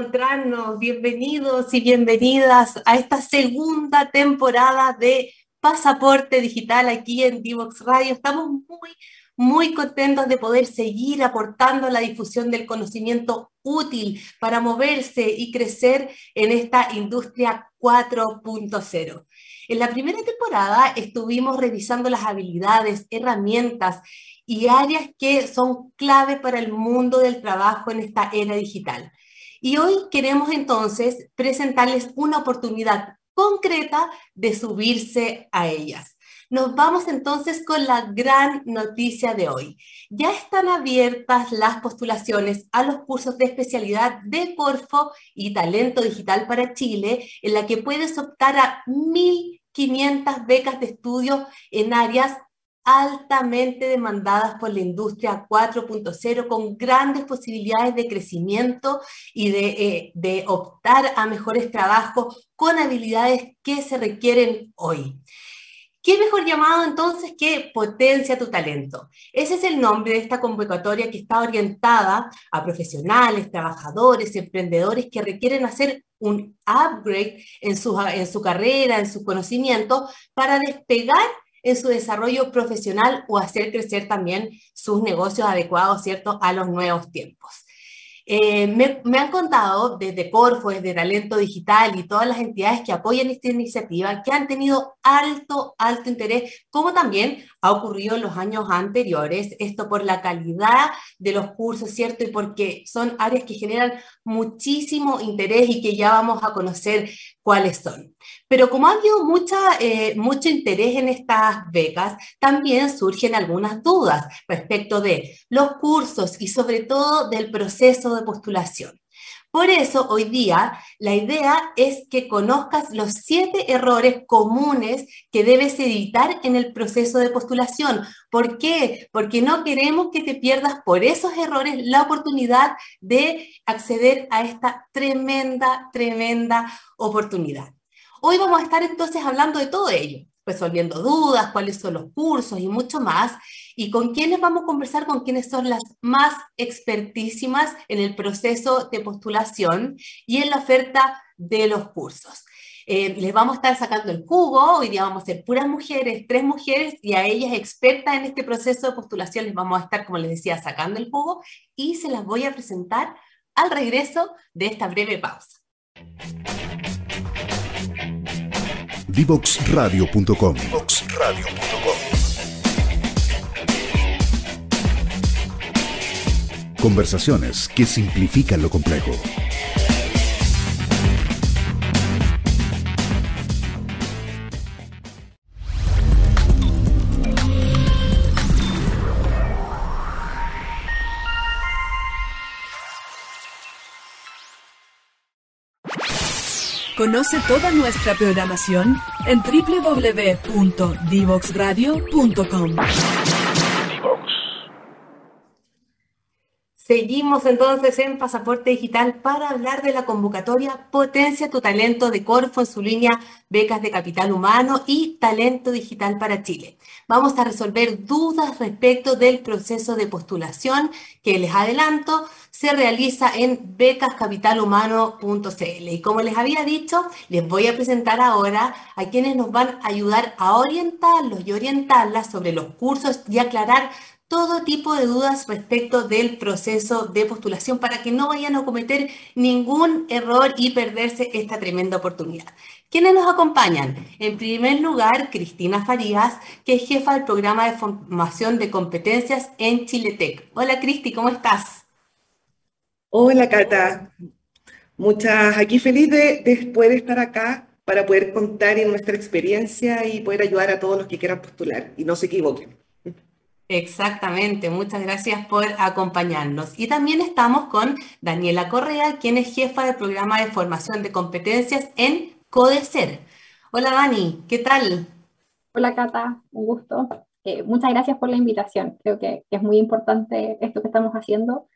reencontrarnos. Bienvenidos y bienvenidas a esta segunda temporada de Pasaporte Digital aquí en Divox Radio. Estamos muy, muy contentos de poder seguir aportando la difusión del conocimiento útil para moverse y crecer en esta industria 4.0. En la primera temporada estuvimos revisando las habilidades, herramientas y áreas que son clave para el mundo del trabajo en esta era digital. Y hoy queremos entonces presentarles una oportunidad concreta de subirse a ellas. Nos vamos entonces con la gran noticia de hoy. Ya están abiertas las postulaciones a los cursos de especialidad de Corfo y Talento Digital para Chile, en la que puedes optar a 1.500 becas de estudio en áreas altamente demandadas por la industria 4.0 con grandes posibilidades de crecimiento y de, eh, de, optar a mejores trabajos con habilidades que se requieren hoy. ¿Qué mejor llamado entonces que potencia tu talento? Ese es el nombre de esta convocatoria que está orientada a profesionales, trabajadores, emprendedores que requieren hacer un upgrade en su, en su carrera, en su conocimiento, para despegar en su desarrollo profesional o hacer crecer también sus negocios adecuados, ¿cierto?, a los nuevos tiempos. Eh, me, me, han contado desde Corfo, desde Talento Digital y todas las entidades que apoyan esta iniciativa que han tenido alto, alto interés, como también ha ocurrido en los años anteriores, esto por la calidad de los cursos, ¿cierto? Y porque son áreas que generan muchísimo interés y que ya vamos a conocer cuáles son. Pero como ha habido mucha, eh, mucho interés en estas becas, también surgen algunas dudas respecto de los cursos y sobre todo del proceso de postulación. Por eso, hoy día, la idea es que conozcas los siete errores comunes que debes evitar en el proceso de postulación. ¿Por qué? Porque no queremos que te pierdas por esos errores la oportunidad de acceder a esta tremenda, tremenda oportunidad. Hoy vamos a estar entonces hablando de todo ello resolviendo dudas, cuáles son los cursos y mucho más. Y con quiénes vamos a conversar, con quiénes son las más expertísimas en el proceso de postulación y en la oferta de los cursos. Eh, les vamos a estar sacando el jugo, hoy día vamos a ser puras mujeres, tres mujeres, y a ellas expertas en este proceso de postulación les vamos a estar, como les decía, sacando el jugo y se las voy a presentar al regreso de esta breve pausa. Divoxradio.com. Conversaciones que simplifican lo complejo. Conoce toda nuestra programación en www.divoxradio.com. Seguimos entonces en Pasaporte Digital para hablar de la convocatoria Potencia tu Talento de Corfo en su línea Becas de Capital Humano y Talento Digital para Chile. Vamos a resolver dudas respecto del proceso de postulación que les adelanto se realiza en becascapitalhumano.cl. Y como les había dicho, les voy a presentar ahora a quienes nos van a ayudar a orientarlos y orientarlas sobre los cursos y aclarar todo tipo de dudas respecto del proceso de postulación para que no vayan a cometer ningún error y perderse esta tremenda oportunidad. ¿Quiénes nos acompañan? En primer lugar, Cristina Farías, que es jefa del programa de formación de competencias en Chiletec. Hola Cristi, ¿cómo estás? Hola Cata, muchas, aquí feliz de, poder estar acá para poder contar en nuestra experiencia y poder ayudar a todos los que quieran postular y no se equivoquen. Exactamente, muchas gracias por acompañarnos. Y también estamos con Daniela Correa, quien es jefa del programa de formación de competencias en CODECER. Hola Dani, ¿qué tal? Hola Cata, un gusto. Eh, muchas gracias por la invitación. Creo que es muy importante esto que estamos haciendo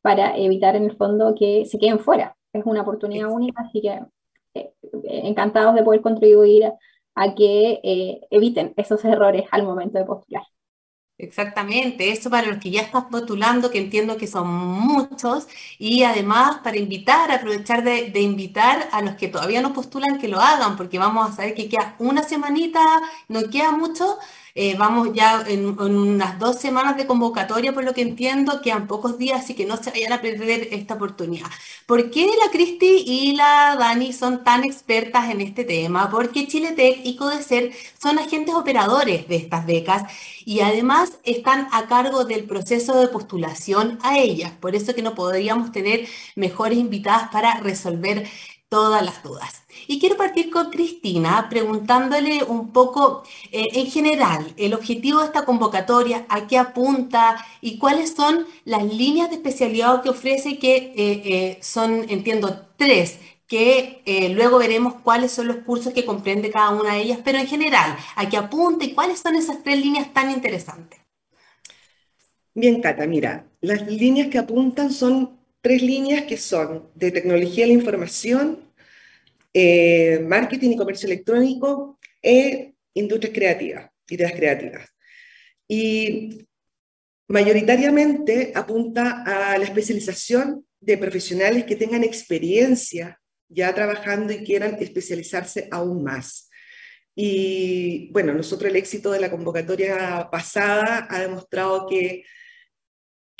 para evitar en el fondo que se queden fuera. Es una oportunidad única, así que eh, encantados de poder contribuir a que eh, eviten esos errores al momento de postular. Exactamente, eso para los que ya están postulando, que entiendo que son muchos, y además para invitar, aprovechar de, de, invitar a los que todavía no postulan que lo hagan, porque vamos a saber que queda una semanita, no queda mucho, eh, vamos ya en, unas dos semanas de convocatoria, por lo que entiendo, quedan pocos días, así que no se vayan a perder esta oportunidad. ¿Por qué la Cristi y la Dani son tan expertas en este tema? Porque Chile Tech y Codecer son agentes operadores de estas becas y además están a cargo del proceso de postulación a ellas. Por eso que no podríamos tener mejores invitadas para resolver todas las dudas. Y quiero partir con Cristina preguntándole un poco eh, en general el objetivo de esta convocatoria, a qué apunta y cuáles son las líneas de especialidad que ofrece, que eh, eh, son, entiendo, tres que luego veremos cuáles son los cursos que comprende cada una de ellas, pero en general, a qué apunta y cuáles son esas tres líneas tan interesantes. Bien, Cata, mira, las líneas que apuntan son tres líneas que son de tecnología de la información, eh, marketing y comercio electrónico e industrias creativas, ideas creativas. Y mayoritariamente apunta a la especialización de profesionales que tengan experiencia ya trabajando y quieran especializarse aún más. Y bueno, nosotros el éxito de la convocatoria pasada ha demostrado que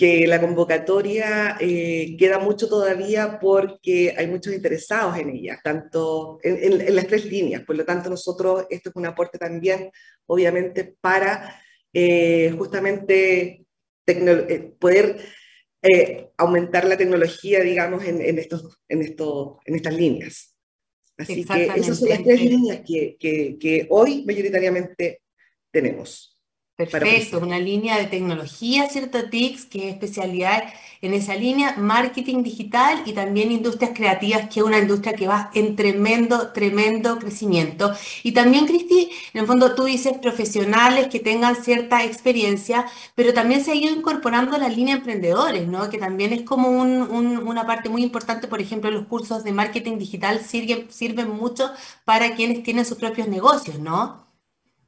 que la convocatoria eh, queda mucho todavía porque hay muchos interesados en ella, tanto en, las tres líneas. Por lo tanto, nosotros, esto es un aporte también, obviamente, para eh, justamente eh, poder aumentar la tecnología, digamos, en, estos, en, esto, en estas líneas. Así que esas son las tres líneas que, que, que hoy mayoritariamente tenemos. Perfecto, una línea de tecnología, ¿cierto? TICS, que es especialidad en esa línea, marketing digital y también industrias creativas, que es una industria que va en tremendo, tremendo crecimiento. Y también, Cristi, en el fondo tú dices profesionales que tengan cierta experiencia, pero también se ha ido incorporando la línea emprendedores, ¿no? Que también es como una parte muy importante, por ejemplo, los cursos de marketing digital sirven, sirven mucho para quienes tienen sus propios negocios, ¿no?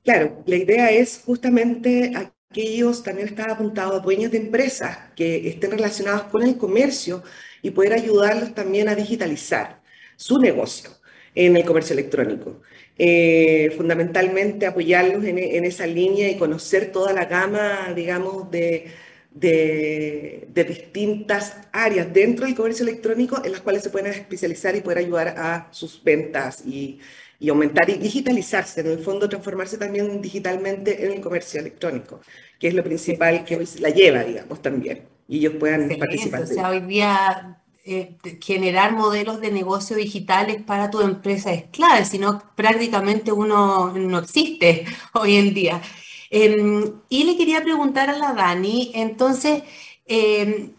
Claro, la idea es justamente aquellos, también está apuntado a dueños de empresas que estén relacionados con el comercio y poder ayudarlos también a digitalizar su negocio en el comercio electrónico. Eh, fundamentalmente apoyarlos en, esa línea y conocer toda la gama, digamos, de, de, distintas áreas dentro del comercio electrónico en las cuales se pueden especializar y poder ayudar a sus ventas y, y aumentar y digitalizarse, en el fondo transformarse también digitalmente en el comercio electrónico, que es lo principal que hoy la lleva, digamos, también, y ellos puedan participar. o sea, hoy día eh, generar modelos de negocio digitales para tu empresa es clave, si no prácticamente uno no existe hoy en día. Em, y le quería preguntar a la Dani, entonces, em,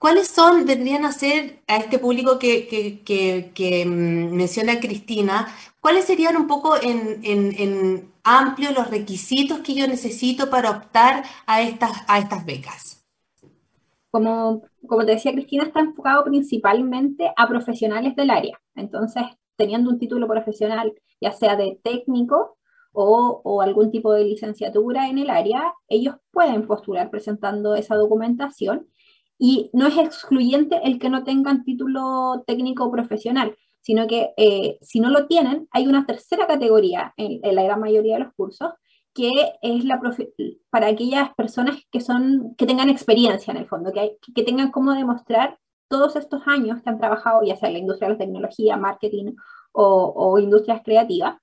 ¿Cuáles son, vendrían a ser a este público que, que, que, mm, menciona Cristina, cuáles serían un poco en, en, amplio los requisitos que yo necesito para optar a estas, a estas becas? Como, como te decía Cristina, está enfocado principalmente a profesionales del área. Entonces, teniendo un título profesional, ya sea de técnico o, o, algún tipo de licenciatura en el área, ellos pueden postular presentando esa documentación y no es excluyente el que no tengan título técnico profesional, sino que eh, si no lo tienen, hay una tercera categoría en, la gran mayoría de los cursos, que es la para aquellas personas que, son, que tengan experiencia en el fondo, que, que tengan cómo demostrar todos estos años que han trabajado, ya sea en la industria de la tecnología, marketing o, o industrias creativas,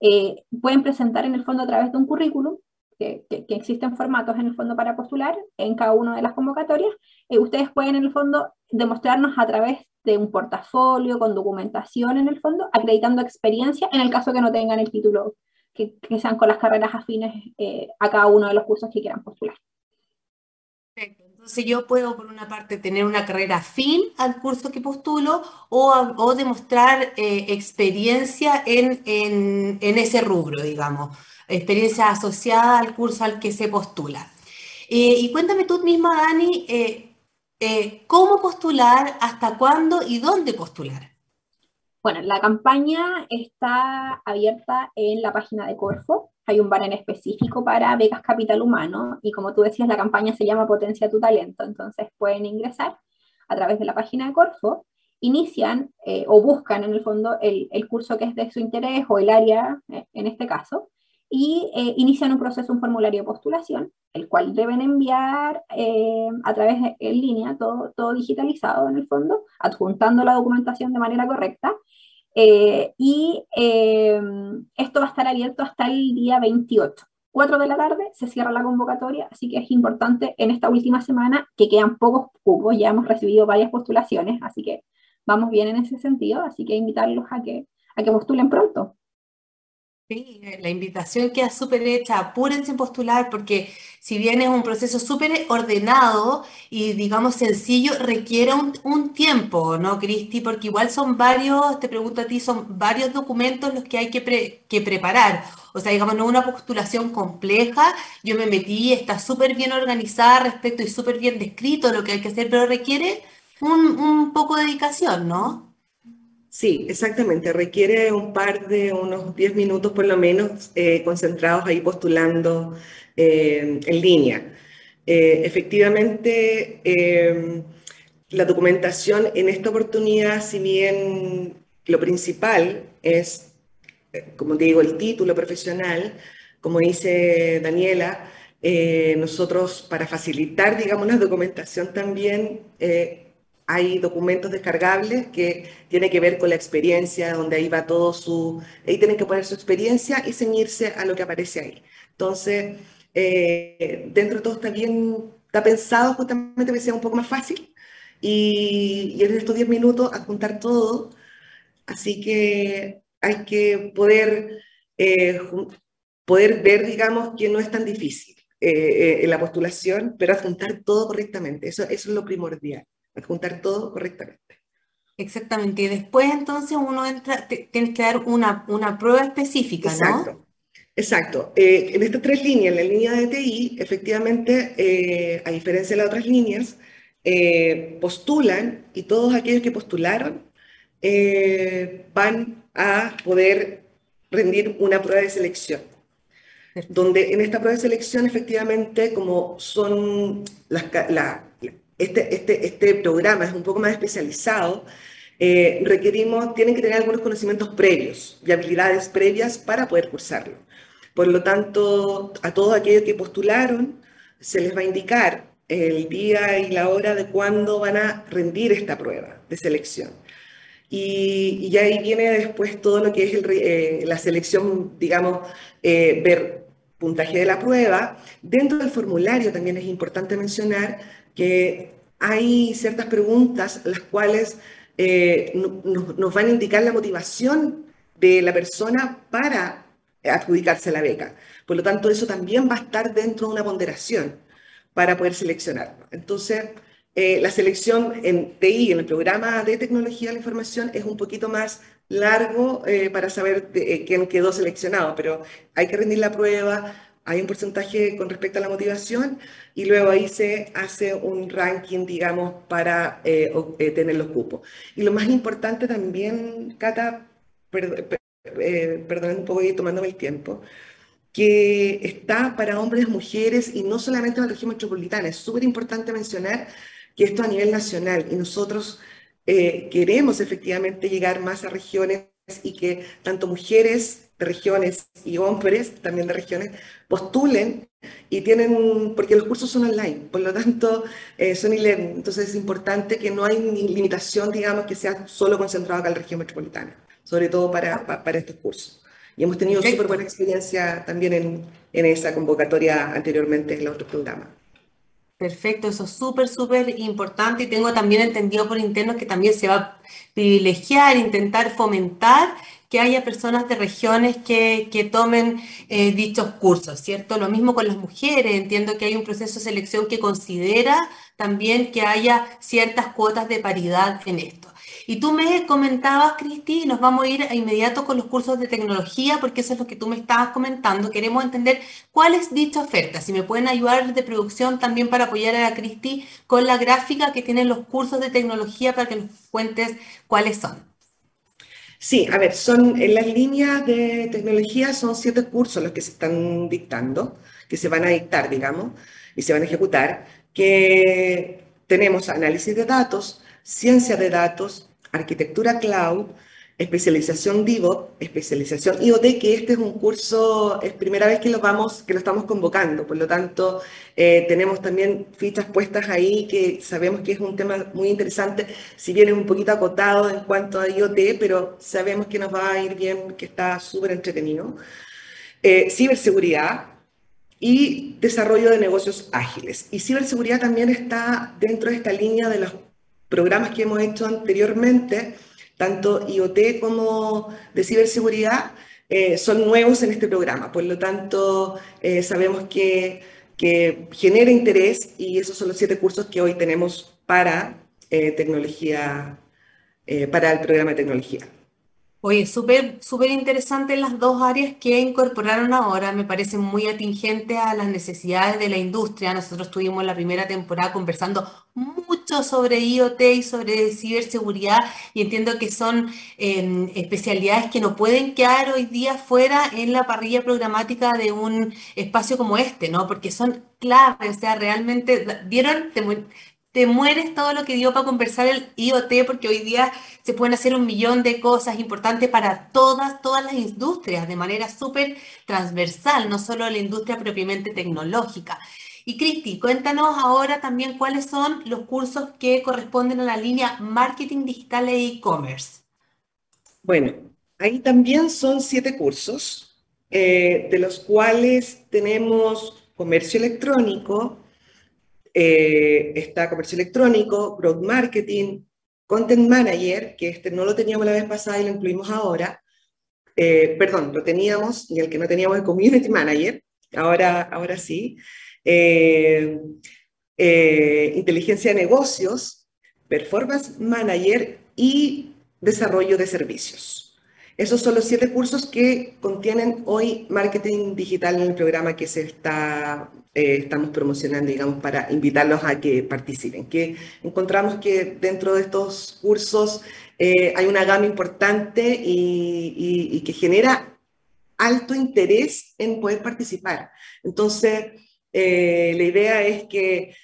eh, pueden presentar en el fondo a través de un currículum que, existen formatos en el fondo para postular en cada una de las convocatorias, eh, ustedes pueden en el fondo demostrarnos a través de un portafolio con documentación en el fondo, acreditando experiencia en el caso que no tengan el título, que, sean con las carreras afines eh, a cada uno de los cursos que quieran postular. Perfecto. Entonces yo puedo, por una parte, tener una carrera afín al curso que postulo o, demostrar eh, experiencia en, en ese rubro, digamos experiencia asociada al curso al que se postula. Eh, y cuéntame tú misma, Dani, eh, eh, cómo postular, hasta cuándo y dónde postular. Bueno, la campaña está abierta en la página de Corfo, hay un banner específico para becas capital humano y como tú decías, la campaña se llama Potencia tu talento, entonces pueden ingresar a través de la página de Corfo, inician eh, o buscan en el fondo el, el, curso que es de su interés o el área eh, en este caso, y eh, inician un proceso, un formulario de postulación, el cual deben enviar a través de en línea, todo, todo digitalizado en el fondo, adjuntando la documentación de manera correcta, eh, y esto va a estar abierto hasta el día 28. 4 de la tarde se cierra la convocatoria, así que es importante en esta última semana que quedan pocos cupos, ya hemos recibido varias postulaciones, así que vamos bien en ese sentido, así que invitarlos a que, a que postulen pronto. Sí, eh, la invitación queda súper hecha, apúrense en postular porque si bien es un proceso súper ordenado y digamos sencillo, requiere un, tiempo, ¿no, Cristi? Porque igual son varios, te pregunto a ti, son varios documentos los que hay que, que preparar. O sea, digamos, no una postulación compleja, yo me metí, está súper bien organizada respecto y súper bien descrito lo que hay que hacer, pero requiere un, un poco de dedicación, ¿no? Sí, exactamente. Requiere un par de unos 10 minutos por lo menos eh, concentrados ahí postulando eh, en línea. Eh, efectivamente, la documentación en esta oportunidad, si bien lo principal es, como digo, el título profesional, como dice Daniela, nosotros para facilitar, digamos, la documentación también hay documentos descargables que tienen que ver con la experiencia, donde ahí va todo su, ahí tienen que poner su experiencia y ceñirse a lo que aparece ahí. Entonces, eh, dentro de todo está bien, está pensado justamente que sea un poco más fácil y, y en estos 10 minutos adjuntar todo, así que hay que poder, eh, poder ver, digamos, que no es tan difícil eh, en la postulación, pero adjuntar todo correctamente, eso, eso es lo primordial adjuntar todo correctamente. Exactamente, y después entonces uno entra, tienes que dar una, una prueba específica, ¿no? Exacto. Exacto. Eh, en estas tres líneas, en la línea de TI, efectivamente, eh, a diferencia de las otras líneas, eh, postulan y todos aquellos que postularon van a poder rendir una prueba de selección. Donde en esta prueba de selección, efectivamente, como son las, la, este, este, este programa es un poco más especializado, eh, requerimos, tienen que tener algunos conocimientos previos y habilidades previas para poder cursarlo. Por lo tanto, a todos aquellos que postularon, se les va a indicar el día y la hora de cuándo van a rendir esta prueba de selección. Y, y ahí viene después todo lo que es eh, la selección, digamos, eh, ver puntaje de la prueba. Dentro del formulario también es importante mencionar que hay ciertas preguntas las cuales eh, nos van a indicar la motivación de la persona para adjudicarse la beca. Por lo tanto, eso también va a estar dentro de una ponderación para poder seleccionarlo. Entonces, eh, la selección en TI, en el programa de tecnología de la información, es un poquito más largo eh, para saber quién quedó seleccionado, pero hay que rendir la prueba, hay un porcentaje con respecto a la motivación y luego ahí se hace un ranking, digamos, para eh, eh, tener los cupos. Y lo más importante también, Cata, eh, perdón un poco y tomándome el tiempo, que está para hombres mujeres y no solamente en la región metropolitana. Es súper importante mencionar que esto a nivel nacional y nosotros queremos efectivamente llegar más a regiones y que tanto mujeres de regiones y hombres también de regiones postulen y tienen, porque los cursos son online, por lo tanto eh, son e-learning, entonces es importante que no hay limitación, digamos, que sea solo concentrado acá en la región metropolitana, sobre todo para, para, estos cursos. Y hemos tenido súper buena experiencia también en, en esa convocatoria anteriormente en los otros programas. Perfecto, eso es súper, súper importante y tengo también entendido por interno que también se va a privilegiar, intentar fomentar que haya personas de regiones que, que tomen eh, dichos cursos, ¿cierto? Lo mismo con las mujeres, entiendo que hay un proceso de selección que considera también que haya ciertas cuotas de paridad en esto. Y tú me comentabas, Cristi, nos vamos a ir a inmediato con los cursos de tecnología, porque eso es lo que tú me estabas comentando. Queremos entender cuál es dicha oferta. Si me pueden ayudar de producción también para apoyar a Cristi con la gráfica que tienen los cursos de tecnología para que nos cuentes cuáles son. Sí, a ver, son en las líneas de tecnología son siete cursos los que se están dictando, que se van a dictar, digamos, y se van a ejecutar, que tenemos análisis de datos, ciencia de datos, arquitectura cloud, especialización DIVO, especialización IoT, que este es un curso, es primera vez que lo, vamos, que lo estamos convocando, por lo tanto eh, tenemos también fichas puestas ahí que sabemos que es un tema muy interesante, si bien es un poquito acotado en cuanto a IoT, pero sabemos que nos va a ir bien, que está súper entretenido. Eh, ciberseguridad, y desarrollo de negocios ágiles. Y ciberseguridad también está dentro de esta línea de los programas que hemos hecho anteriormente, tanto IoT como de ciberseguridad, eh, son nuevos en este programa. Por lo tanto, eh, sabemos que, genera interés y esos son los siete cursos que hoy tenemos para eh, tecnología, para el programa de tecnología. Oye, súper, súper interesante las dos áreas que incorporaron ahora, me parecen muy atingentes a las necesidades de la industria. Nosotros tuvimos la primera temporada conversando sobre IoT y sobre ciberseguridad y entiendo que son em, especialidades que no pueden quedar hoy día fuera en la parrilla programática de un espacio como este, ¿no? Porque son claves, o sea, realmente, ¿vieron? te mueres todo lo que dio para conversar el IoT, porque hoy día se pueden hacer un millón de cosas importantes para todas, todas las industrias, de manera súper transversal, no solo la industria propiamente tecnológica. Y Cristi, cuéntanos ahora también cuáles son los cursos que corresponden a la línea Marketing Digital e E-Commerce. Bueno, ahí también son siete cursos, eh, de los cuales tenemos comercio electrónico, eh, está comercio electrónico, growth marketing, content manager, que este no lo teníamos la vez pasada y lo incluimos ahora. Eh, perdón, lo teníamos y el que no teníamos es community manager, ahora, ahora sí. Eh, inteligencia de negocios, performance manager y desarrollo de servicios. Esos son los siete cursos que contienen hoy marketing digital en el programa que se está eh, estamos promocionando, digamos, para invitarlos a que participen. Que encontramos que dentro de estos cursos eh, hay una gama importante y, que genera alto interés en poder participar. Entonces, eh, la idea es que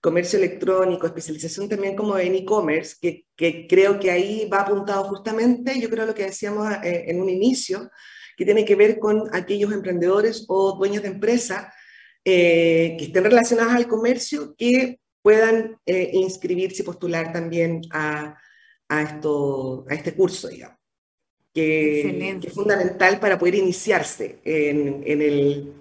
comercio electrónico, especialización también como en e-commerce, que, que, creo que ahí va apuntado justamente, yo creo lo que decíamos en un inicio, que tiene que ver con aquellos emprendedores o dueños de empresa eh, que estén relacionadas al comercio que puedan eh, inscribirse y postular también a, a, esto, a este curso, digamos, que, es fundamental para poder iniciarse en, en, el,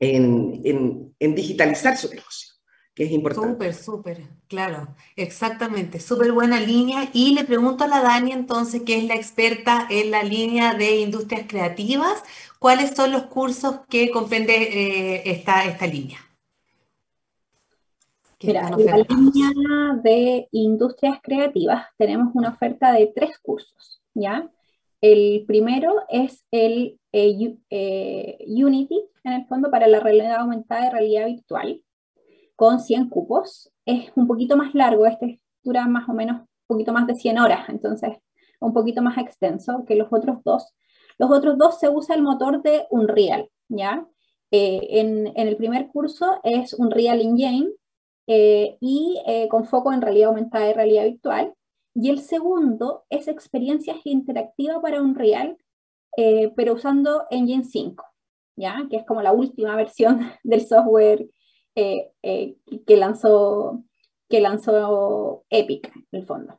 en, en digitalizar su negocio que es importante. Súper, súper, claro, exactamente, súper buena línea. Y le pregunto a la Dani entonces, que es la experta en la línea de industrias creativas, ¿cuáles son los cursos que comprende eh, esta, esta línea? Mira, en la línea de industrias creativas tenemos una oferta de tres cursos, ¿ya? El primero es el eh, eh, Unity, en el fondo, para la realidad aumentada y realidad virtual con 100 cupos. Es un poquito más largo, este dura más o menos un poquito más de 100 horas, entonces un poquito más extenso que los otros dos. Los otros dos se usa el motor de Unreal, ¿ya? Eh, en, en, el primer curso es Unreal Engine eh, y eh, con foco en realidad aumentada y realidad virtual. Y el segundo es experiencias interactivas para Unreal, pero usando Engine 5, Que es como la última versión del software eh, eh, que, lanzó, que lanzó Epic, en el fondo.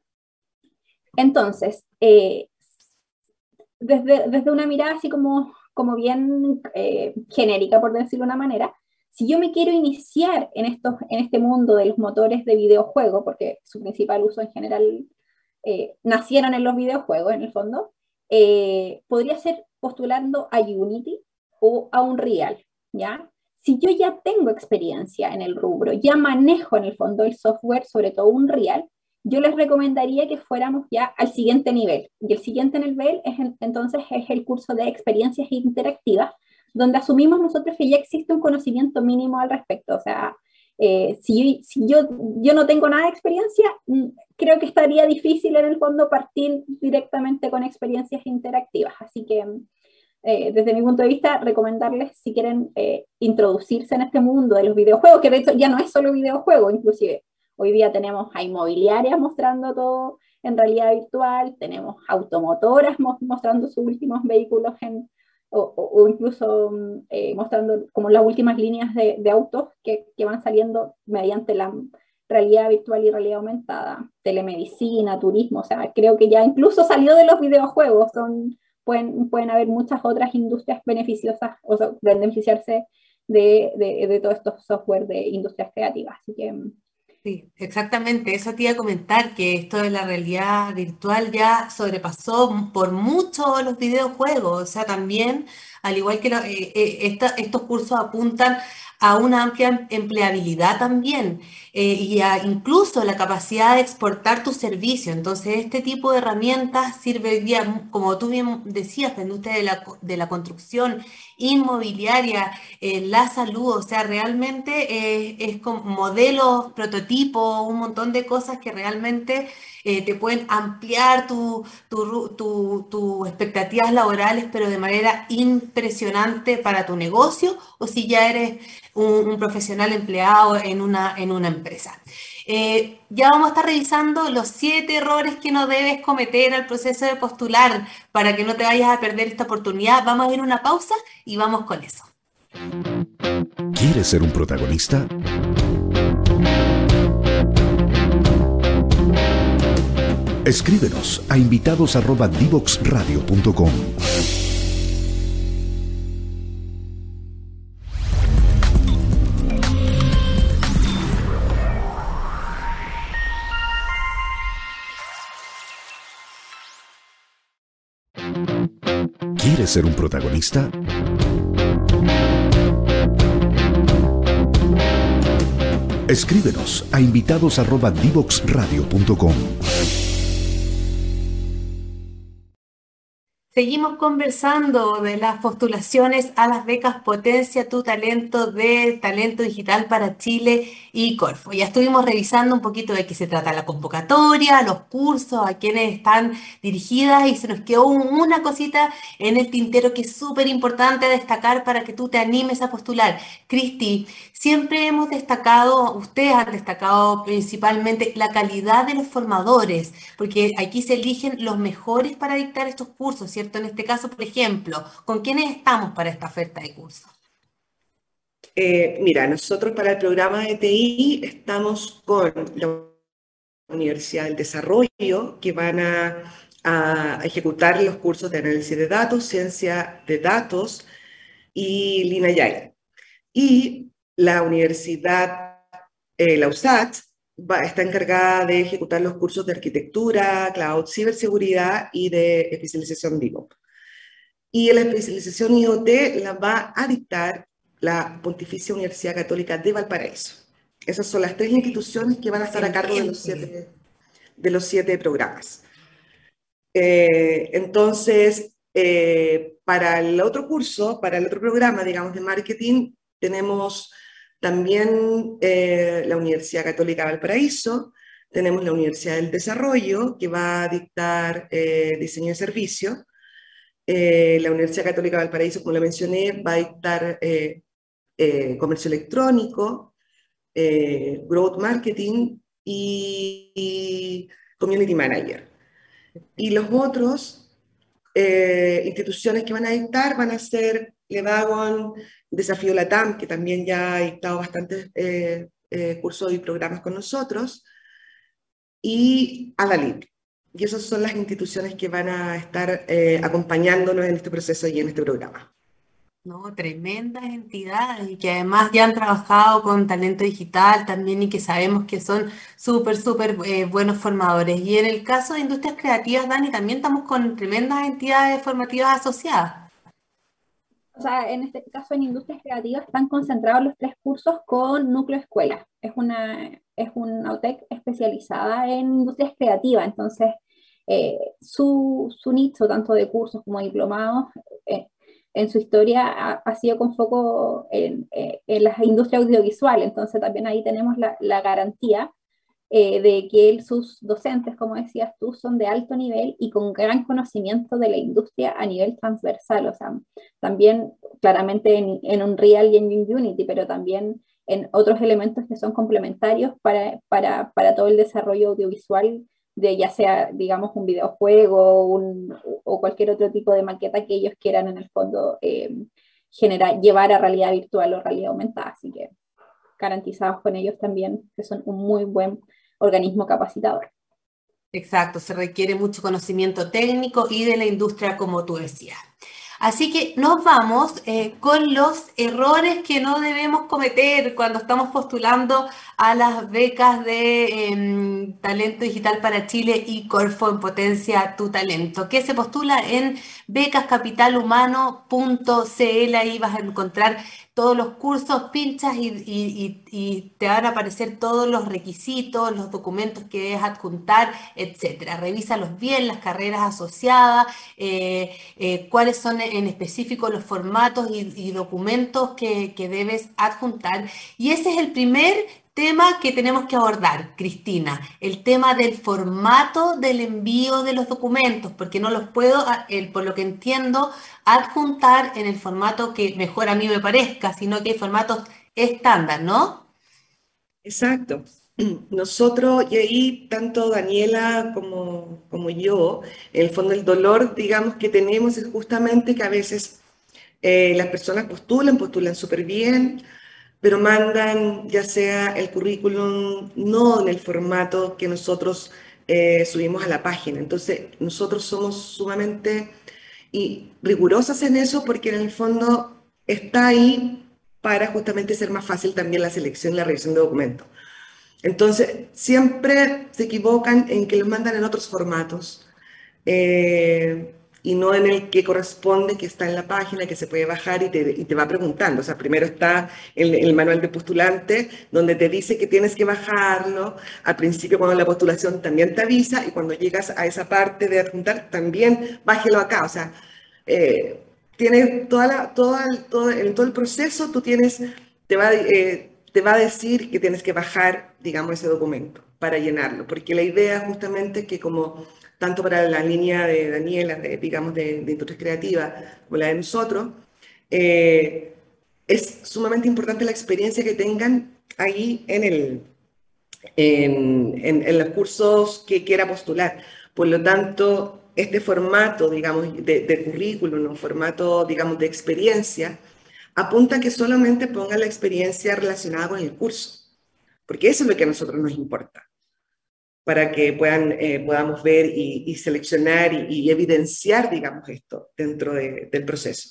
Entonces, eh, desde, desde, una mirada así como, como bien genérica, por decirlo de una manera, si yo me quiero iniciar en, estos, en este mundo de los motores de videojuego, porque su principal uso en general nacieron en los videojuegos, en el fondo, podría ser postulando a Unity o a Unreal, ¿ya? si yo ya tengo experiencia en el rubro, ya manejo en el fondo el software, sobre todo un real, yo les recomendaría que fuéramos ya al siguiente nivel. Y el siguiente nivel es entonces es el curso de experiencias interactivas, donde asumimos nosotros que ya existe un conocimiento mínimo al respecto. O sea, eh, si, si yo, yo no tengo nada de experiencia, mm, creo que estaría difícil en el fondo partir directamente con experiencias interactivas. Así que eh, desde mi punto de vista, recomendarles si quieren eh, introducirse en este mundo de los videojuegos, que de hecho ya no es solo videojuego, inclusive hoy día tenemos a inmobiliarias mostrando todo en realidad virtual, tenemos automotoras mostrando sus últimos vehículos en, o, incluso mm, eh, mostrando como las últimas líneas de, de autos que, que, van saliendo mediante la realidad virtual y realidad aumentada, telemedicina, turismo, o sea, creo que ya incluso salió de los videojuegos, son pueden, pueden haber muchas otras industrias beneficiosas o sea, beneficiarse de, de, de todos estos software de industrias creativas. Así que mm, Sí, exactamente. Eso te iba a comentar que esto de la realidad virtual ya sobrepasó por mucho los videojuegos. O sea, también, al igual que eh, eh, estos cursos apuntan a una amplia empleabilidad también eh, y a incluso la capacidad de exportar tu servicio. Entonces, este tipo de herramientas sirve, como tú bien decías, la de la, de la construcción inmobiliaria, la salud, o sea, realmente es como modelos, prototipos, un montón de cosas que realmente eh, te pueden ampliar tus tu, expectativas laborales, pero de manera impresionante para tu negocio o si ya eres un, profesional empleado en una, empresa. ya vamos a estar revisando los siete errores que no debes cometer al proceso de postular para que no te vayas a perder esta oportunidad. Vamos a ir una pausa y vamos con eso. ¿Quieres ser un protagonista? Escríbenos a invitados@divoxradio.com. ¿Quieres ser un protagonista? Escríbenos a invitados@divoxradio.com. Seguimos conversando de las postulaciones a las becas Potencia tu Talento de Talento Digital para Chile y Corfo. Ya estuvimos revisando un poquito de qué se trata la convocatoria, los cursos, a quienes están dirigidas y se nos quedó una cosita en el tintero que es súper importante destacar para que tú te animes a postular. Cristi, siempre hemos destacado, ustedes han destacado principalmente la calidad de los formadores, porque aquí se eligen los mejores para dictar estos cursos, en este caso, por ejemplo, ¿con quiénes estamos para esta oferta de cursos? Eh, mira, nosotros para el programa de TI estamos con la Universidad del Desarrollo, que van a, ejecutar los cursos de análisis de datos, ciencia de datos y LINAYAI. Y la Universidad, eh, la USAT, está encargada de ejecutar los cursos de arquitectura, cloud, ciberseguridad y de especialización DIVOP. Y la especialización IoT la va a dictar la Pontificia Universidad Católica de Valparaíso. Esas son las tres instituciones que van a estar a cargo de los siete, de los siete programas. Eh, entonces, eh, para el otro curso, para el otro programa, digamos, de marketing, tenemos también eh, la Universidad Católica Valparaíso, tenemos la Universidad del Desarrollo, que va a dictar eh, diseño de servicio. Eh, la Universidad Católica Valparaíso, como lo mencioné, va a dictar comercio electrónico, growth marketing y, community manager. Y los otros instituciones que van a dictar van a ser Levagon, Desafío Latam, que también ya ha dictado bastantes eh, eh, cursos y programas con nosotros, y Adalib. Y esas son las instituciones que van a estar eh, acompañándonos en este proceso y en este programa. No, tremendas entidades y que además ya han trabajado con talento digital también y que sabemos que son súper, súper buenos formadores. Y en el caso de industrias creativas, Dani, también estamos con tremendas entidades formativas asociadas o sea, en este caso en industrias creativas están concentrados los tres cursos con núcleo escuela. Es una, es una UTEC especializada en industrias creativas, entonces eh, su, su, nicho, tanto de cursos como diplomados, eh, en su historia ha, sido con foco en, eh, en, la industria audiovisual, entonces también ahí tenemos la, la garantía eh, de que sus docentes, como decías tú, son de alto nivel y con gran conocimiento de la industria a nivel transversal, o sea, también claramente en, en Unreal y en Unity, pero también en otros elementos que son complementarios para, para, para todo el desarrollo audiovisual de ya sea, digamos, un videojuego un, o cualquier otro tipo de maqueta que ellos quieran en el fondo eh, generar, llevar a realidad virtual o realidad aumentada. Así que garantizados con ellos también, que son un muy buen organismo capacitador. Exacto, se requiere mucho conocimiento técnico y de la industria, como tú decías. Así que nos vamos eh, con los errores que no debemos cometer cuando estamos postulando a las becas de em, Talento Digital para Chile y Corfo en Potencia Tu Talento, que se postula en becascapitalhumano.cl. Ahí vas a encontrar todos los cursos, pinchas y, te van a aparecer todos los requisitos, los documentos que debes adjuntar, etcétera. Revísalos bien, las carreras asociadas, eh, eh, cuáles son en específico los formatos y, documentos que, que debes adjuntar. Y ese es el primer tema que tenemos que abordar, Cristina, el tema del formato del envío de los documentos, porque no los puedo, por lo que entiendo, adjuntar en el formato que mejor a mí me parezca, sino que hay formatos estándar, ¿no? Exacto. Nosotros, y ahí tanto Daniela como, como yo, el fondo el dolor, digamos, que tenemos es justamente que a veces eh, las personas postulan, postulan súper bien, pero mandan ya sea el currículum no en el formato que nosotros eh, subimos a la página. Entonces, nosotros somos sumamente y rigurosas en eso porque en el fondo está ahí para justamente ser más fácil también la selección y la revisión de documentos. Entonces, siempre se equivocan en que los mandan en otros formatos. Eh, y no en el que corresponde, que está en la página, que se puede bajar y te, y te va preguntando. O sea, primero está el, el, manual de postulante, donde te dice que tienes que bajarlo. Al principio, cuando la postulación también te avisa, y cuando llegas a esa parte de adjuntar, también bájelo acá. O sea, eh, tienes toda la, toda, todo, en todo el proceso, tú tienes, te va, eh, te va a decir que tienes que bajar, digamos, ese documento para llenarlo, porque la idea justamente es que como tanto para la línea de Daniela, de, digamos, de, de, industria creativa, como la de nosotros, eh, es sumamente importante la experiencia que tengan ahí en, el, en, en, los cursos que quiera postular. Por lo tanto, este formato, digamos, de, de currículum, un formato, digamos, de experiencia, apunta que solamente ponga la experiencia relacionada con el curso, porque eso es lo que a nosotros nos importa para que puedan, eh, podamos ver y, seleccionar y, evidenciar, digamos, esto dentro del proceso.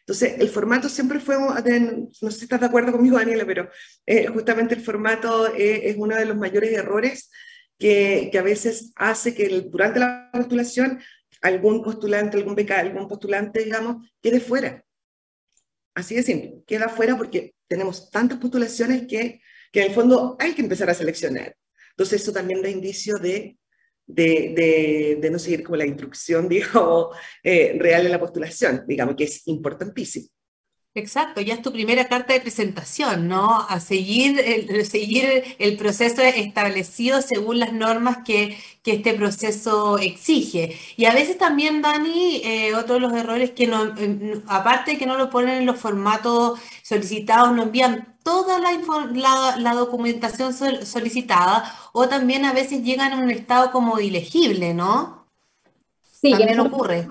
Entonces, el formato siempre fue, no sé si estás de acuerdo conmigo, Daniela, pero eh, justamente el formato eh, es uno de los mayores errores que, que, a veces hace que durante la postulación algún postulante, algún beca, algún postulante, digamos, quede fuera. Así de queda fuera porque tenemos tantas postulaciones que, que en el fondo hay que empezar a seleccionar. Entonces eso también da indicio de, de, de, no seguir como la instrucción, digamos, eh, real en la postulación, digamos, que es importantísimo. Exacto, ya es tu primera carta de presentación, ¿no? A seguir el, seguir el proceso establecido según las normas que, que este proceso exige. Y a veces también, Dani, eh, otro de los errores que no, aparte de que no lo ponen en los formatos solicitados, no envían toda la, la, documentación solicitada o también a veces llegan en un estado como ilegible, ¿no? Sí, también ocurre.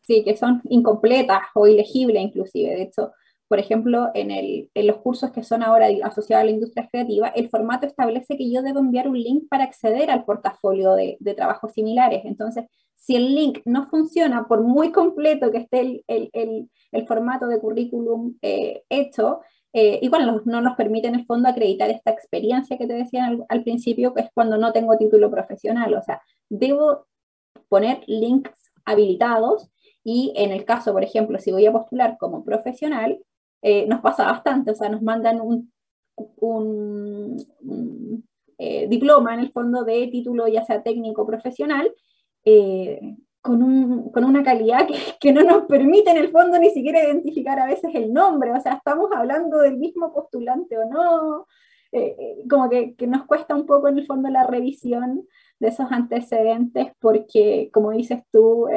Sí, que son incompletas o ilegibles inclusive. De hecho, por ejemplo, en, el, en, los cursos que son ahora asociados a la industria creativa, el formato establece que yo debo enviar un link para acceder al portafolio de, de trabajos similares. Entonces, si el link no funciona, por muy completo que esté el, el, el formato de currículum eh, hecho, eh, igual no nos permite en el fondo acreditar esta experiencia que te decía al, al, principio, que es cuando no tengo título profesional. O sea, debo poner links habilitados y en el caso, por ejemplo, si voy a postular como profesional, eh, nos pasa bastante, o sea, nos mandan un, eh, diploma en el fondo de título ya sea técnico profesional, eh, con, un, con una calidad que, no nos permite en el fondo ni siquiera identificar a veces el nombre, o sea, estamos hablando del mismo postulante o no, como que, que, nos cuesta un poco en el fondo la revisión de esos antecedentes porque, como dices tú,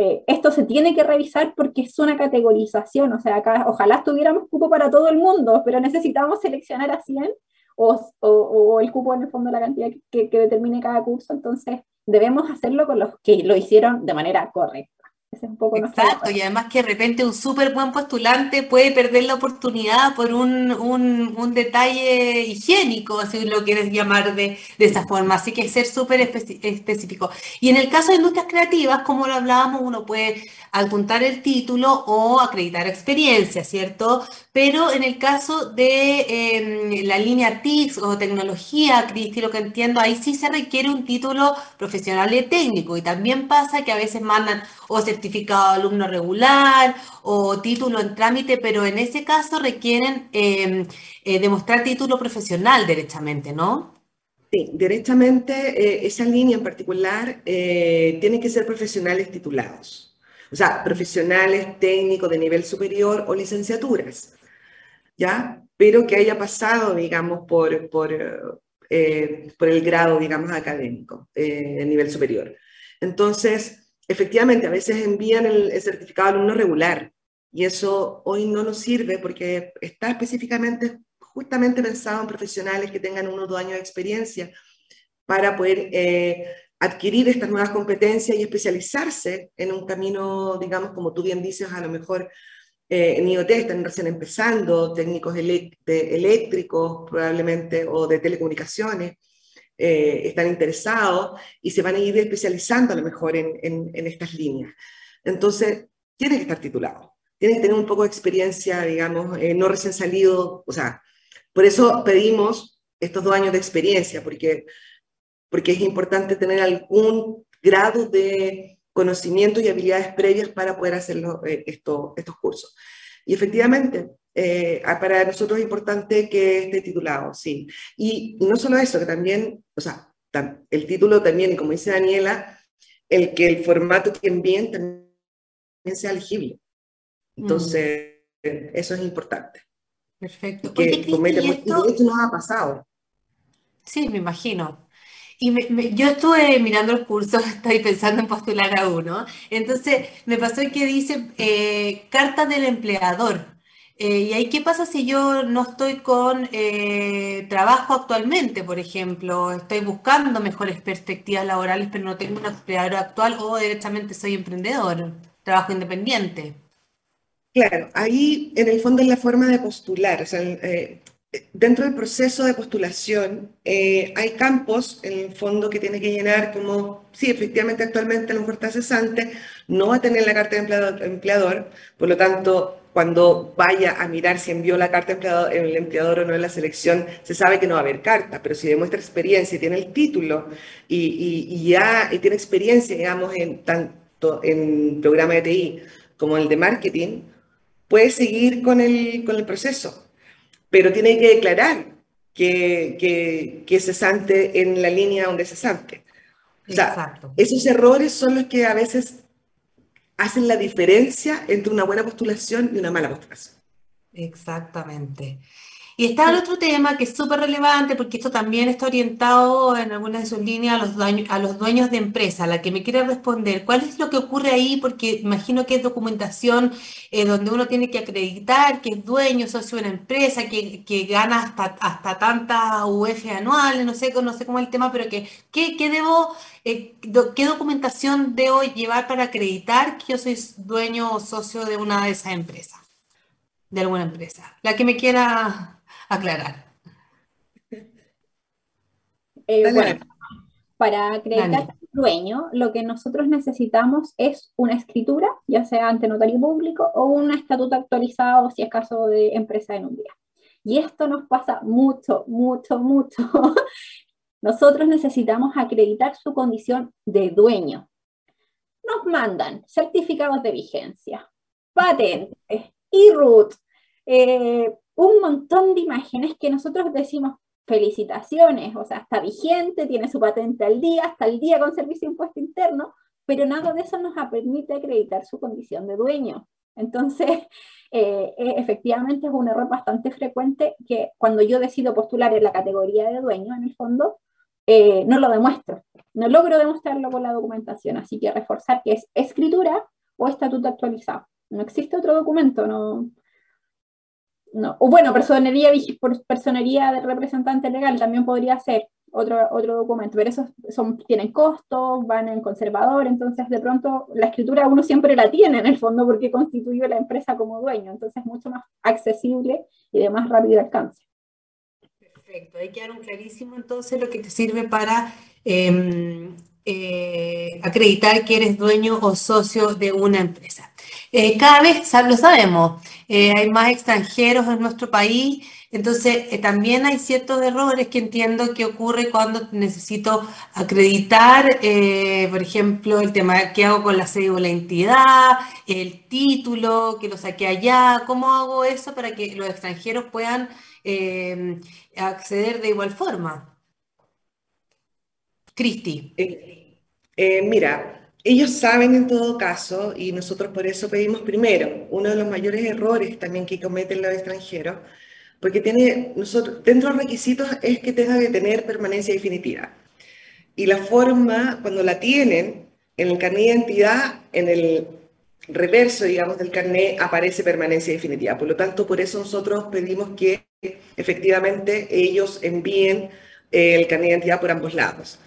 eh, esto se tiene que revisar porque es una categorización, o sea, acá ojalá tuviéramos cupo para todo el mundo, pero necesitamos seleccionar a 100 o, el cupo en el fondo la cantidad que, que determine cada curso, entonces debemos hacerlo con los que lo hicieron de manera correcta. Es un poco Exacto, y además que de repente un súper buen postulante puede perder la oportunidad por un, un, un, detalle higiénico, si lo quieres llamar de, de esa forma. Así que ser súper específico. Y en el caso de industrias creativas, como lo hablábamos, uno puede adjuntar el título o acreditar experiencia, ¿cierto? Pero en el caso de eh, la línea TICS o tecnología, Cristi, lo que entiendo, ahí sí se requiere un título profesional y técnico. Y también pasa que a veces mandan o certificado de alumno regular o título en trámite, pero en ese caso requieren eh, eh, demostrar título profesional derechamente, ¿no? Sí, directamente eh, esa línea en particular tiene que ser profesionales titulados, o sea, profesionales técnicos de nivel superior o licenciaturas, ¿ya? Pero que haya pasado, digamos, por, por, por el grado, digamos, académico, de nivel superior. Entonces, efectivamente, a veces envían el, certificado alumno regular y eso hoy no nos sirve porque está específicamente, justamente pensado en profesionales que tengan uno o dos años de experiencia para poder eh, adquirir estas nuevas competencias y especializarse en un camino, digamos, como tú bien dices, a lo mejor eh, en IoT están recién empezando, técnicos eléctricos probablemente o de telecomunicaciones. Eh, están interesados y se van a ir especializando a lo mejor en, en, estas líneas. Entonces, tienen que estar titulados, tienen que tener un poco de experiencia, digamos, eh, no recién salido, o sea, por eso pedimos estos dos años de experiencia, porque, porque es importante tener algún grado de conocimiento y habilidades previas para poder hacer eh, estos cursos. Y efectivamente, eh, para nosotros es importante que esté titulado, sí. Y, no solo eso, que también, o sea, el título también, como dice Daniela, el que el formato que envíen también sea legible. Entonces, eso es importante. Perfecto. Que Oye, comete, y esto... esto nos ha pasado. Sí, me imagino. Y me, yo estuve mirando el curso, estoy pensando en postular a uno. Entonces, me pasó que dice eh, carta del empleador. Eh, ¿Y ahí qué pasa si yo no estoy con eh, trabajo actualmente, por ejemplo? Estoy buscando mejores perspectivas laborales, pero no tengo un empleador actual o directamente soy emprendedor, trabajo independiente. Claro, ahí en el fondo es la forma de postular. O sea, dentro del proceso de postulación hay campos en el fondo que tiene que llenar como, sí, efectivamente actualmente la oferta cesante no va a tener la carta de empleador, por lo tanto cuando vaya a mirar si envió la carta empleador, el empleador o no en la selección, se sabe que no va a haber carta, pero si demuestra experiencia y tiene el título y, y, ya y tiene experiencia, digamos, en tanto en programa de TI como el de marketing, puede seguir con el, con el proceso, pero tiene que declarar que, que, que es cesante en la línea donde es cesante. O sea, Exacto. esos errores son los que a veces hacen la diferencia entre una buena postulación y una mala postulación. Exactamente. Y está el otro tema que es súper relevante porque esto también está orientado en algunas de sus líneas a los, dueños, a los dueños de empresa, la que me quiere responder. ¿Cuál es lo que ocurre ahí? Porque imagino que es documentación eh, donde uno tiene que acreditar que es dueño, socio de una empresa, que, que gana hasta, hasta tantas UF anuales, no sé, no sé cómo es el tema, pero que, ¿qué, qué debo, eh, qué documentación debo llevar para acreditar que yo soy dueño o socio de una de esas empresas? De alguna empresa. La que me quiera aclarar. Eh, bueno, para acreditar al dueño, lo que nosotros necesitamos es una escritura, ya sea ante notario público o un estatuto actualizado, si es caso de empresa en un día. Y esto nos pasa mucho, mucho, mucho. Nosotros necesitamos acreditar su condición de dueño. Nos mandan certificados de vigencia, patentes, IRUT, eh, un montón de imágenes que nosotros decimos felicitaciones, o sea, está vigente, tiene su patente al día, hasta el día con servicio de impuesto interno, pero nada de eso nos permite acreditar su condición de dueño. Entonces, eh, eh, efectivamente es un error bastante frecuente que cuando yo decido postular en la categoría de dueño, en el fondo, eh, no lo demuestro, no logro demostrarlo con la documentación, así que reforzar que es escritura o estatuto actualizado. No existe otro documento, no, no. O bueno, personería, personería de representante legal también podría ser, otro, otro documento, pero esos tienen costos, van en conservador, entonces de pronto la escritura uno siempre la tiene en el fondo porque constituye la empresa como dueño, entonces es mucho más accesible y de más rápido alcance. Perfecto, ahí quedaron clarísimo entonces lo que te sirve para em, eh, acreditar que eres dueño o socio de una empresa. Eh, cada vez lo sabemos, eh, hay más extranjeros en nuestro país entonces, eh, también hay ciertos errores que entiendo que ocurre cuando necesito acreditar, por ejemplo, el tema que hago con la cédula la entidad, el título, que lo saqué allá, ¿cómo hago eso para que los extranjeros puedan em, acceder de igual forma? Cristi. Mira, ellos saben en todo caso, y nosotros por eso pedimos primero, uno de los mayores errores también que cometen los extranjeros, porque tiene, nosotros, dentro de los requisitos es que tenga que tener permanencia definitiva. Y la forma, cuando la tienen, en el carnet de identidad, en el reverso, digamos, del carnet aparece permanencia definitiva. Por lo tanto, por eso nosotros pedimos que efectivamente ellos envíen eh, el carnet de identidad por ambos lados.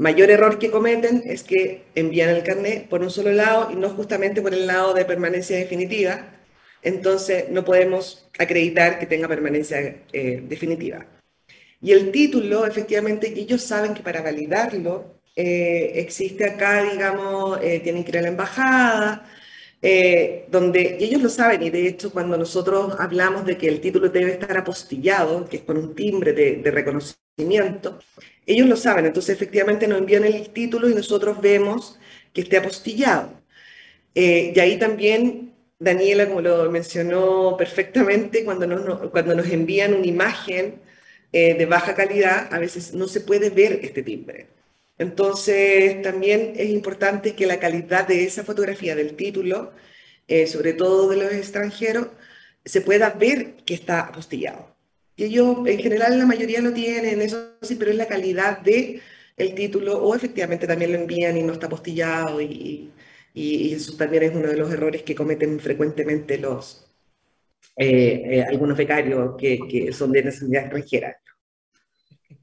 Mayor error que cometen es que envían el carnet por un solo lado y no justamente por el lado de permanencia definitiva, entonces no podemos acreditar que tenga permanencia eh, definitiva. Y el título, efectivamente, ellos saben que para validarlo eh, existe acá, digamos, eh, tienen que ir a la embajada, donde ellos lo saben y de hecho cuando nosotros hablamos de que el título debe estar apostillado, que es con un timbre de, de reconocimiento, ellos lo saben, entonces efectivamente nos envían el título y nosotros vemos que esté apostillado. y ahí también Daniela, como lo mencionó perfectamente, cuando nos, cuando nos envían una imagen eh, de baja calidad, a veces no se puede ver este timbre. Entonces, también es importante que la calidad de esa fotografía del título, eh, sobre todo de los extranjeros, se pueda ver que está apostillado. Y ellos, en general, la mayoría lo tienen, eso sí, pero es la calidad de título, o efectivamente también lo envían y no está apostillado y, eso también es uno de los errores que cometen frecuentemente los, eh, eh, algunos becarios que, son de nacionalidad extranjera.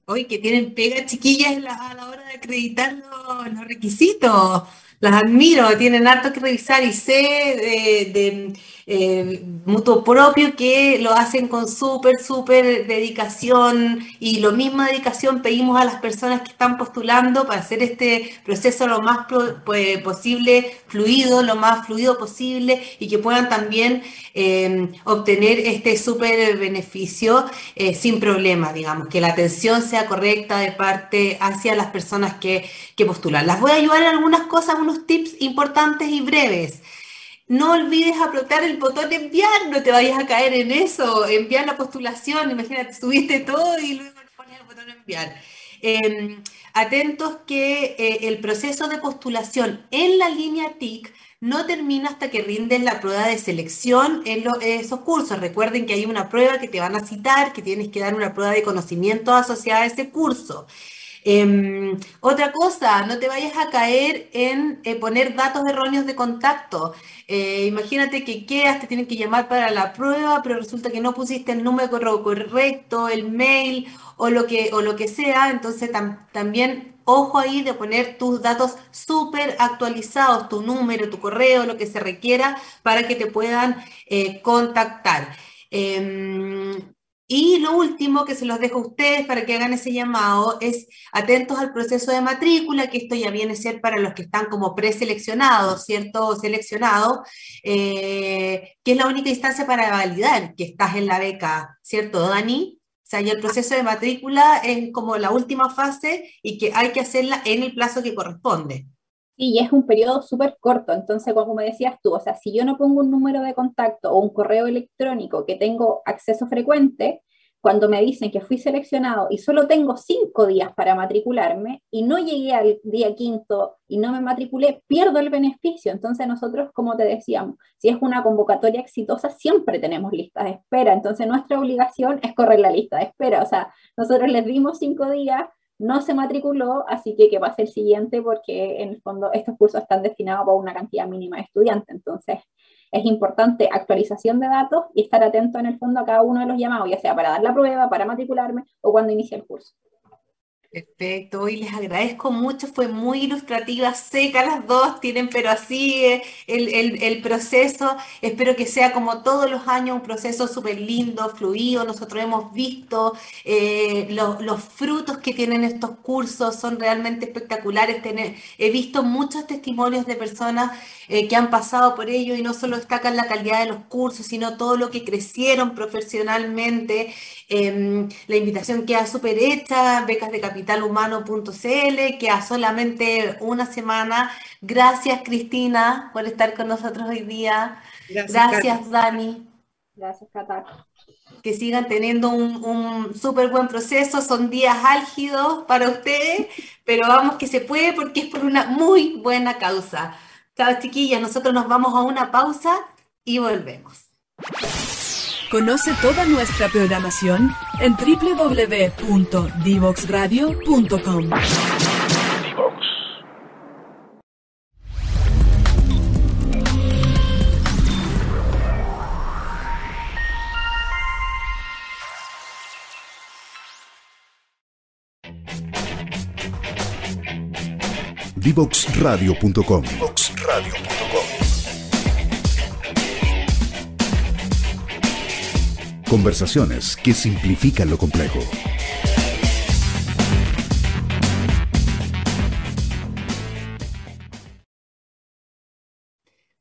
Hoy que tienen pega chiquillas a la hora de acreditar los requisitos las admiro, tienen harto que revisar y sé de, eh, mutuo propio que lo hacen con súper, súper dedicación y lo misma dedicación pedimos a las personas que están postulando para hacer este proceso lo más pues, posible fluido, lo más fluido posible y que puedan también eh, obtener este súper beneficio eh, sin problema, digamos, que la atención sea correcta de parte hacia las personas que, que postulan. Las voy a ayudar en algunas cosas, unos tips importantes y breves. No olvides apretar el botón enviar, no te vayas a caer en eso, enviar la postulación, imagínate, subiste todo y luego pones el botón enviar. Em, atentos que eh, el proceso de postulación en la línea TIC no termina hasta que rinden la prueba de selección en esos cursos. Recuerden que hay una prueba que te van a citar, que tienes que dar una prueba de conocimiento asociada a ese curso. Em, otra cosa, no te vayas a caer en eh, poner datos erróneos de contacto. Eh, imagínate que quedas, te tienen que llamar para la prueba, pero resulta que no pusiste el número correcto, el mail o lo que, o lo que sea. Entonces también ojo ahí de poner tus datos súper actualizados, tu número, tu correo, lo que se requiera para que te puedan eh, contactar. Em, y lo último que se los dejo a ustedes para que hagan ese llamado es atentos al proceso de matrícula, que esto ya viene a ser para los que están como preseleccionados, ¿cierto? O seleccionados, eh, que es la única instancia para validar que estás en la beca, ¿cierto, Dani? O sea, ya el proceso de matrícula es como la última fase y que hay que hacerla en el plazo que corresponde. Y es un periodo súper corto, entonces como me decías tú, o sea, si yo no pongo un número de contacto o un correo electrónico que tengo acceso frecuente, cuando me dicen que fui seleccionado y solo tengo cinco días para matricularme y no llegué al día quinto y no me matriculé, pierdo el beneficio. Entonces nosotros, como te decíamos, si es una convocatoria exitosa, siempre tenemos listas de espera. Entonces nuestra obligación es correr la lista de espera. O sea, nosotros les dimos cinco días, no se matriculó, así que que pase el siguiente porque en el fondo estos cursos están destinados para una cantidad mínima de estudiantes. Entonces, es importante actualización de datos y estar atento en el fondo a cada uno de los llamados, ya sea para dar la prueba, para matricularme o cuando inicie el curso. Perfecto, y les agradezco mucho, fue muy ilustrativa, seca las dos, tienen pero así eh, el, proceso, espero que sea como todos los años un proceso súper lindo, fluido, nosotros hemos visto eh, los frutos que tienen estos cursos, son realmente espectaculares, he visto muchos testimonios de personas eh, que han pasado por ello y no solo destacan la calidad de los cursos, sino todo lo que crecieron profesionalmente, em, la invitación queda súper hecha, becas de capital capitalhumano.cl, que a solamente una semana. Gracias, Cristina, por estar con nosotros hoy día. Gracias, Dani. Gracias, Cata. Que sigan teniendo un, un súper buen proceso. Son días álgidos para ustedes, pero vamos que se puede porque es por una muy buena causa. Chao, chiquillas. Nosotros nos vamos a una pausa y volvemos. Conoce toda nuestra programación en www.divoxradio.com. Divoxradio.com. Conversaciones que simplifican lo complejo.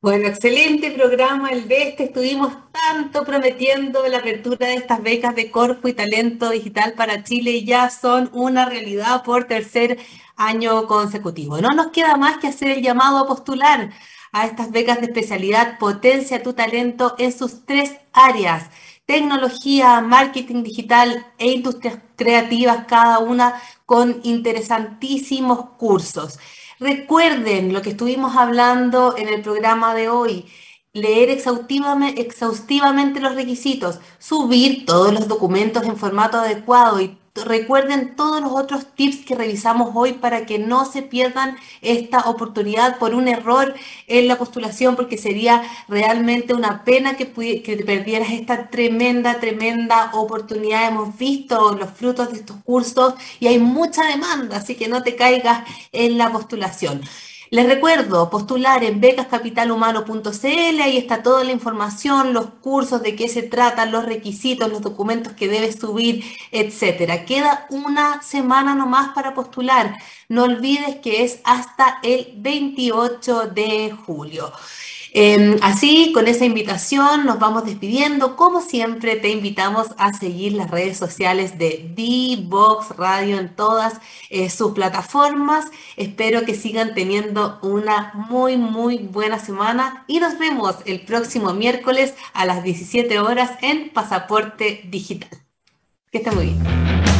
Bueno, excelente programa el de este. Estuvimos tanto prometiendo la apertura de estas becas de Corpo y Talento Digital para Chile y ya son una realidad por tercer año consecutivo. No nos queda más que hacer el llamado a postular a estas becas de especialidad Potencia tu talento en sus tres áreas tecnología, marketing digital e industrias creativas, cada una con interesantísimos cursos. Recuerden lo que estuvimos hablando en el programa de hoy, leer exhaustivamente, exhaustivamente los requisitos, subir todos los documentos en formato adecuado y recuerden todos los otros tips que revisamos hoy para que no se pierdan esta oportunidad por un error en la postulación, porque sería realmente una pena que, que perdieras esta tremenda, tremenda oportunidad. Hemos visto los frutos de estos cursos y hay mucha demanda, así que no te caigas en la postulación. Les recuerdo postular en becascapitalhumano.cl, ahí está toda la información, los cursos, de qué se tratan, los requisitos, los documentos que debes subir, etcétera. Queda una semana nomás para postular. No olvides que es hasta el 28 de julio. Em, así, con esa invitación nos vamos despidiendo. Como siempre, te invitamos a seguir las redes sociales de D-Box Radio en todas eh, sus plataformas. Espero que sigan teniendo una muy, muy buena semana y nos vemos el próximo miércoles a las 17 horas en Pasaporte Digital. Que esté muy bien.